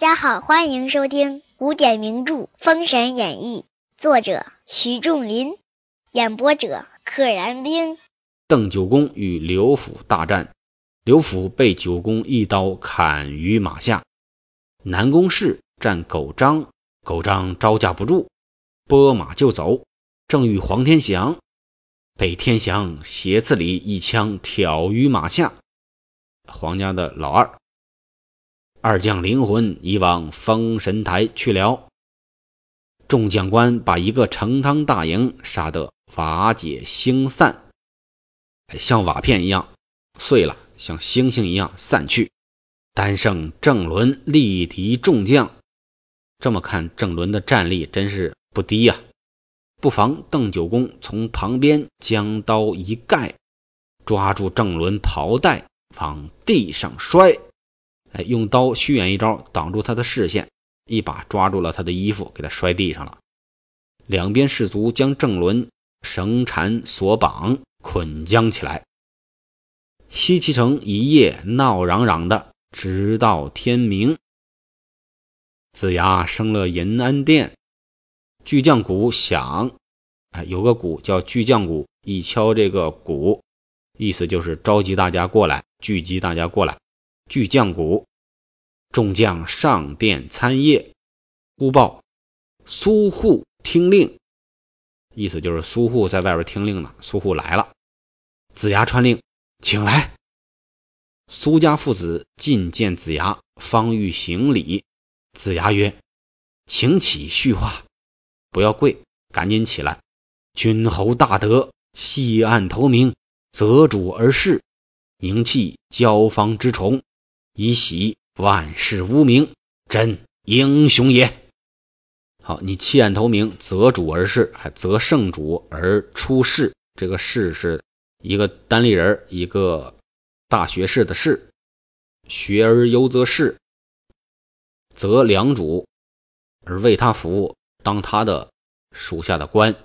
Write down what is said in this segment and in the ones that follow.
大家好，欢迎收听古典名著《封神演义》，作者徐仲林，演播者可燃冰。邓九公与刘府大战，刘府被九公一刀砍于马下。南宫氏战狗张，狗张招架不住，拨马就走，正遇黄天祥，被天祥斜刺里一枪挑于马下。黄家的老二。二将灵魂已往封神台去了。众将官把一个成汤大营杀得瓦解星散，像瓦片一样碎了，像星星一样散去。单剩郑伦力敌众将，这么看郑伦的战力真是不低呀。不妨邓九公从旁边将刀一盖，抓住郑伦袍带往地上摔。哎，用刀虚掩一招挡住他的视线，一把抓住了他的衣服，给他摔地上了。两边士卒将郑伦绳缠索绑，捆将起来。西岐城一夜闹嚷嚷的，直到天明。子牙升了银安殿，巨将鼓响。哎，有个鼓叫巨将鼓，一敲这个鼓，意思就是召集大家过来，聚集大家过来。巨将鼓，众将上殿参谒。忽报苏护听令，意思就是苏护在外边听令呢。苏护来了，子牙传令，请来。苏家父子觐见子牙，方欲行礼。子牙曰：“请起，叙话，不要跪，赶紧起来。君侯大德，弃暗投明，择主而事，宁弃交方之宠。”以喜万世无名，真英雄也。好，你弃暗投明，择主而事，还择圣主而出世。这个世是一个单立人，一个大学士的士。学而优则仕，择良主而为他服务，当他的属下的官。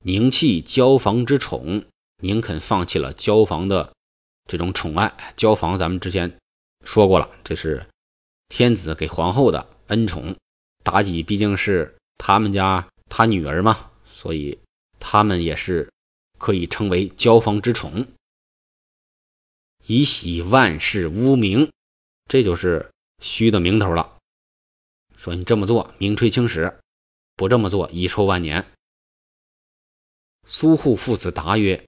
宁弃交房之宠，宁肯放弃了交房的这种宠爱。交房，咱们之前。说过了，这是天子给皇后的恩宠。妲己毕竟是他们家他女儿嘛，所以他们也是可以称为交房之宠，以洗万世污名。这就是虚的名头了。说你这么做名垂青史，不这么做遗臭万年。苏护父子答曰：“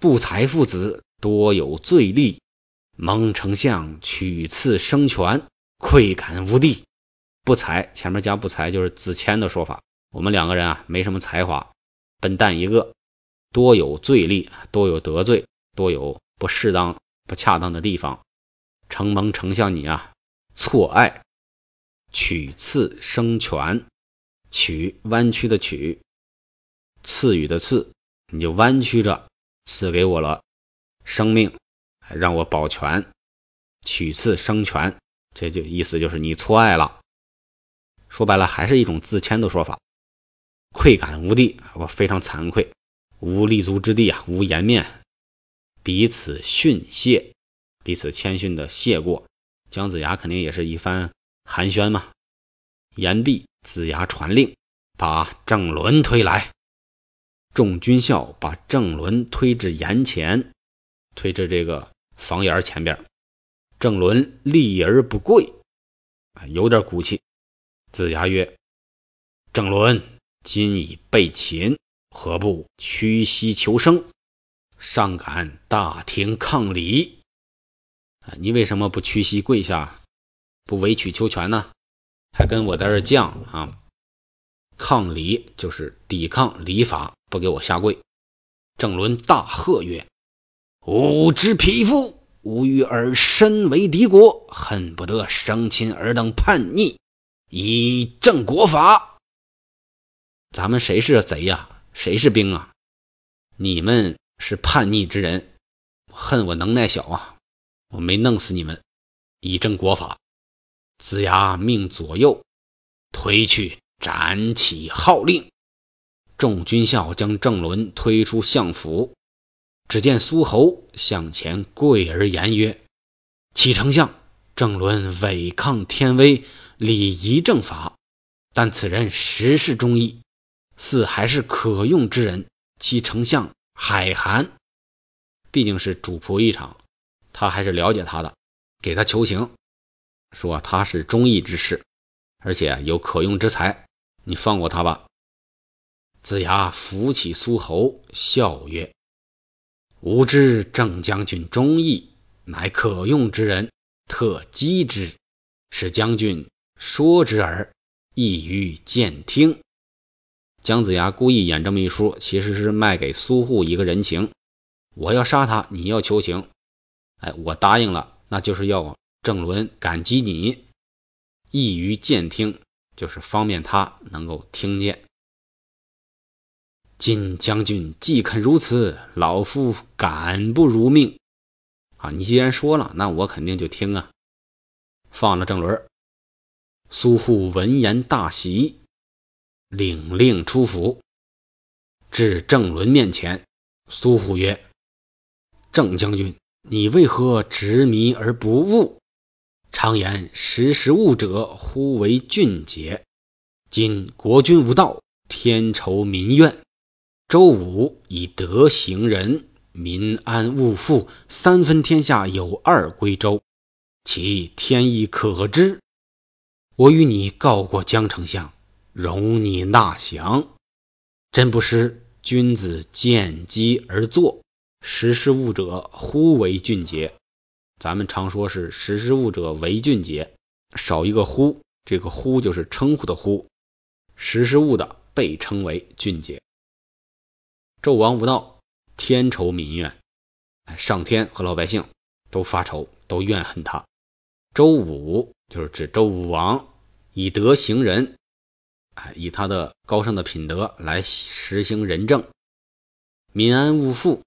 不才父子多有罪力。”蒙丞相取次生权，愧感无地。不才前面加不才就是子谦的说法。我们两个人啊，没什么才华，笨蛋一个，多有罪力，多有得罪，多有不适当、不恰当的地方。承蒙丞相你啊，错爱取次生权，取弯曲的取，赐予的赐，你就弯曲着赐给我了生命。让我保全，取次生权，这就意思就是你错爱了。说白了，还是一种自谦的说法。愧感无地，我非常惭愧，无立足之地啊，无颜面。彼此训谢，彼此谦逊的谢过。姜子牙肯定也是一番寒暄嘛。言毕，子牙传令，把郑伦推来。众军校把郑伦推至岩前，推至这个。房檐前边，郑伦立而不跪，啊，有点骨气。子牙曰：“郑伦今已被擒，何不屈膝求生？上敢大庭抗礼？啊，你为什么不屈膝跪下，不委曲求全呢？还跟我在这犟啊？抗礼就是抵抗礼法，不给我下跪。”郑伦大喝曰。吾之匹夫，吾与尔身为敌国，恨不得生擒尔等叛逆，以正国法。咱们谁是贼呀？谁是兵啊？你们是叛逆之人，恨我能耐小啊！我没弄死你们，以正国法。子牙命左右推去斩起号令，众军校将郑伦推出相府。只见苏侯向前跪而言曰：“启丞相，郑伦违抗天威，礼仪正法，但此人实是忠义，似还是可用之人。其丞相海涵，毕竟是主仆一场，他还是了解他的，给他求情，说他是忠义之士，而且有可用之才，你放过他吧。子牙扶起苏侯，笑曰：“吾知郑将军忠义，乃可用之人，特击之，使将军说之耳，易于见听。”姜子牙故意演这么一出，其实是卖给苏护一个人情。我要杀他，你要求情，哎，我答应了，那就是要郑伦感激你，易于见听，就是方便他能够听见。今将军既肯如此，老夫敢不如命？啊，你既然说了，那我肯定就听啊。放了郑伦，苏护闻言大喜，领令出府，至郑伦面前。苏护曰：“郑将军，你为何执迷而不悟？常言识时务者，忽为俊杰。今国君无道，天仇民怨。”周武以德行仁，民安物富，三分天下有二归周，其天意可知。我与你告过江丞相，容你纳降。真不失君子见机而作，识时务者忽为俊杰。咱们常说是识时务者为俊杰，少一个忽，这个忽就是称呼的呼，识时务的被称为俊杰。纣王无道，天仇民怨，上天和老百姓都发愁，都怨恨他。周武就是指周武王，以德行仁，哎，以他的高尚的品德来实行仁政，民安物富，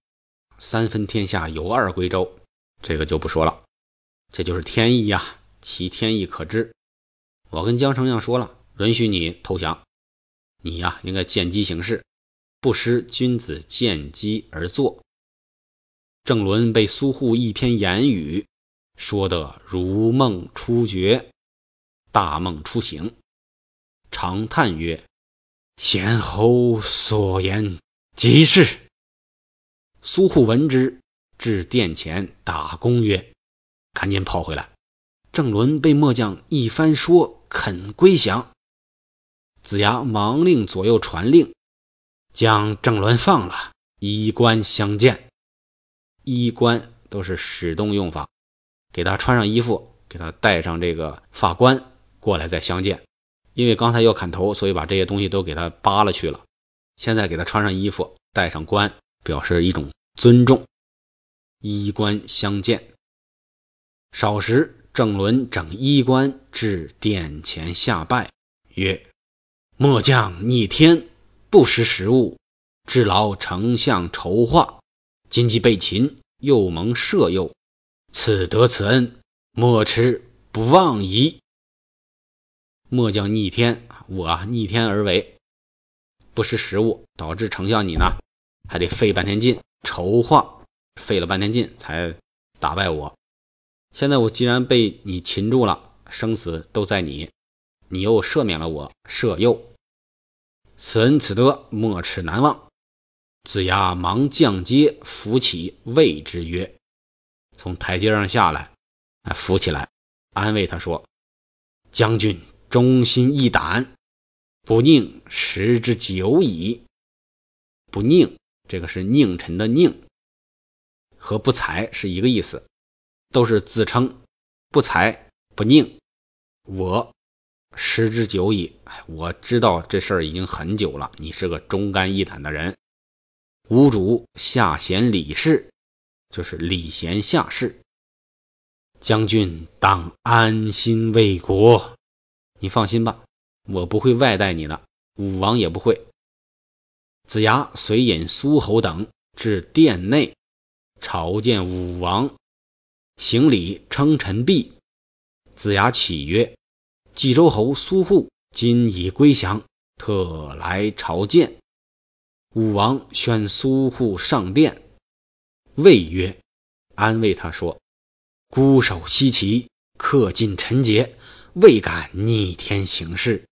三分天下有二归周，这个就不说了，这就是天意呀，其天意可知。我跟江丞相说了，允许你投降，你呀应该见机行事。不失君子见机而作。郑伦被苏护一篇言语说得如梦初觉，大梦初醒，长叹曰：“贤侯所言极是。”苏护闻之，至殿前打工曰：“赶紧跑回来！”郑伦被末将一番说，肯归降。子牙忙令左右传令。将郑伦放了，衣冠相见。衣冠都是使动用法，给他穿上衣服，给他戴上这个发冠，过来再相见。因为刚才要砍头，所以把这些东西都给他扒了去了。现在给他穿上衣服，戴上冠，表示一种尊重。衣冠相见。少时，郑伦整衣冠至殿前下拜，曰：“末将逆天。”不识时务，致劳丞相筹划，今既被擒，又蒙赦宥，此得此恩，莫迟不忘矣。末将逆天，我逆天而为，不识时务，导致丞相你呢还得费半天劲筹划，费了半天劲才打败我。现在我既然被你擒住了，生死都在你，你又赦免了我，赦宥。此恩此德，莫齿难忘。子牙忙降阶扶起，谓之曰：“从台阶上下来，扶起来，安慰他说：‘将军忠心义胆，不宁时之久矣。’不宁，这个是宁臣的宁，和不才是一个意思，都是自称不才不宁。我。”时之久矣，哎，我知道这事儿已经很久了。你是个忠肝义胆的人，吾主下贤李氏，就是礼贤下士。将军当安心为国，你放心吧，我不会外带你的，武王也不会。子牙随引苏侯等至殿内，朝见武王，行礼称臣毕。子牙启曰。冀州侯苏护今已归降，特来朝见。武王宣苏护上殿，谓曰：“安慰他说，孤守西岐，恪尽臣节，未敢逆天行事。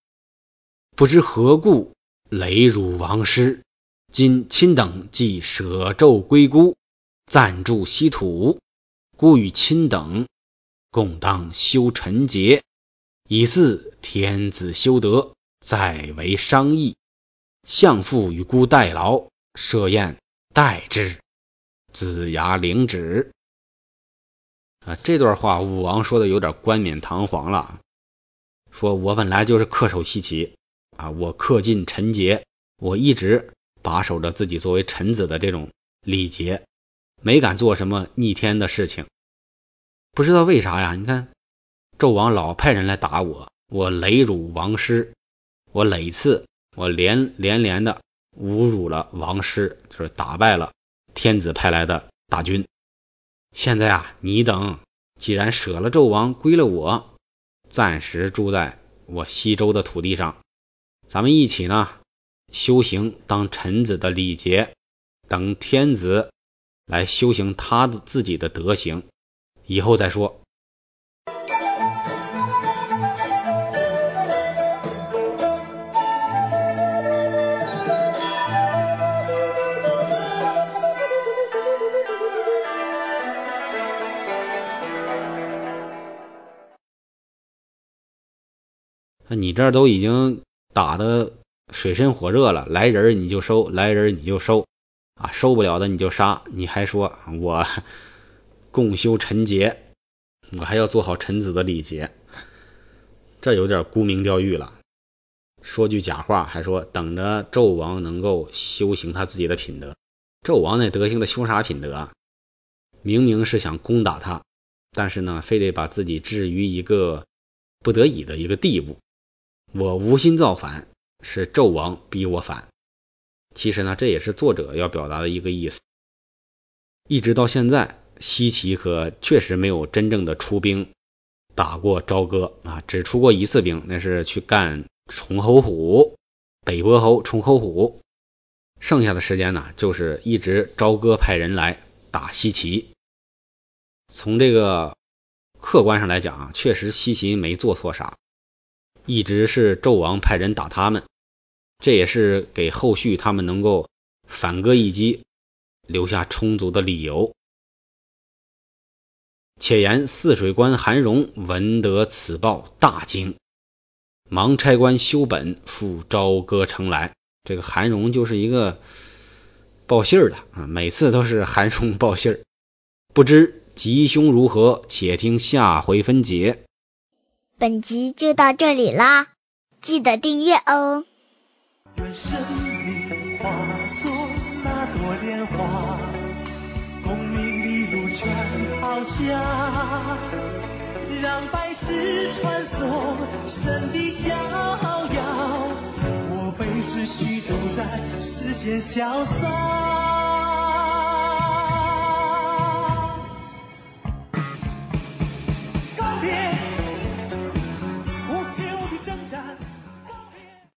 不知何故累辱王师，今亲等既舍胄归孤，暂住西土，故与亲等共当修臣节，以祀天子修德，再为商议。相父与孤代劳，设宴待之。子牙领旨。啊，这段话武王说的有点冠冕堂皇了。说我本来就是恪守西岐啊，我恪尽臣节，我一直把守着自己作为臣子的这种礼节，没敢做什么逆天的事情。不知道为啥呀？你看纣王老派人来打我，我累辱王师，我累次我连连连的侮辱了王师，就是打败了天子派来的大军。现在啊，你等既然舍了纣王，归了我，暂时住在我西周的土地上，咱们一起呢修行当臣子的礼节，等天子来修行他的自己的德行，以后再说。你这都已经打的水深火热了，来人你就收，来人你就收啊，收不了的你就杀。你还说我 共修臣节，我还要做好臣子的礼节，这有点沽名钓誉了。说句假话，还说等着纣王能够修行他自己的品德。纣王那德行的修啥品德？明明是想攻打他，但是呢，非得把自己置于一个不得已的一个地步。我无心造反，是纣王逼我反。其实呢，这也是作者要表达的一个意思。一直到现在，西岐可确实没有真正的出兵打过朝歌啊，只出过一次兵，那是去干崇侯虎、北伯侯崇侯虎。剩下的时间呢，就是一直朝歌派人来打西岐。从这个客观上来讲啊，确实西岐没做错啥。一直是纣王派人打他们，这也是给后续他们能够反戈一击留下充足的理由。且言泗水关韩荣闻得此报，大惊，忙差官修本赴朝歌城来。这个韩荣就是一个报信儿的啊，每次都是韩荣报信儿。不知吉凶如何，且听下回分解。本集就到这里啦，记得订阅哦。愿生命化作那朵莲花，功名利禄全抛下，让百世穿梭神的逍遥。我辈只需独在世间潇洒。